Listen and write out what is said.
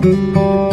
Música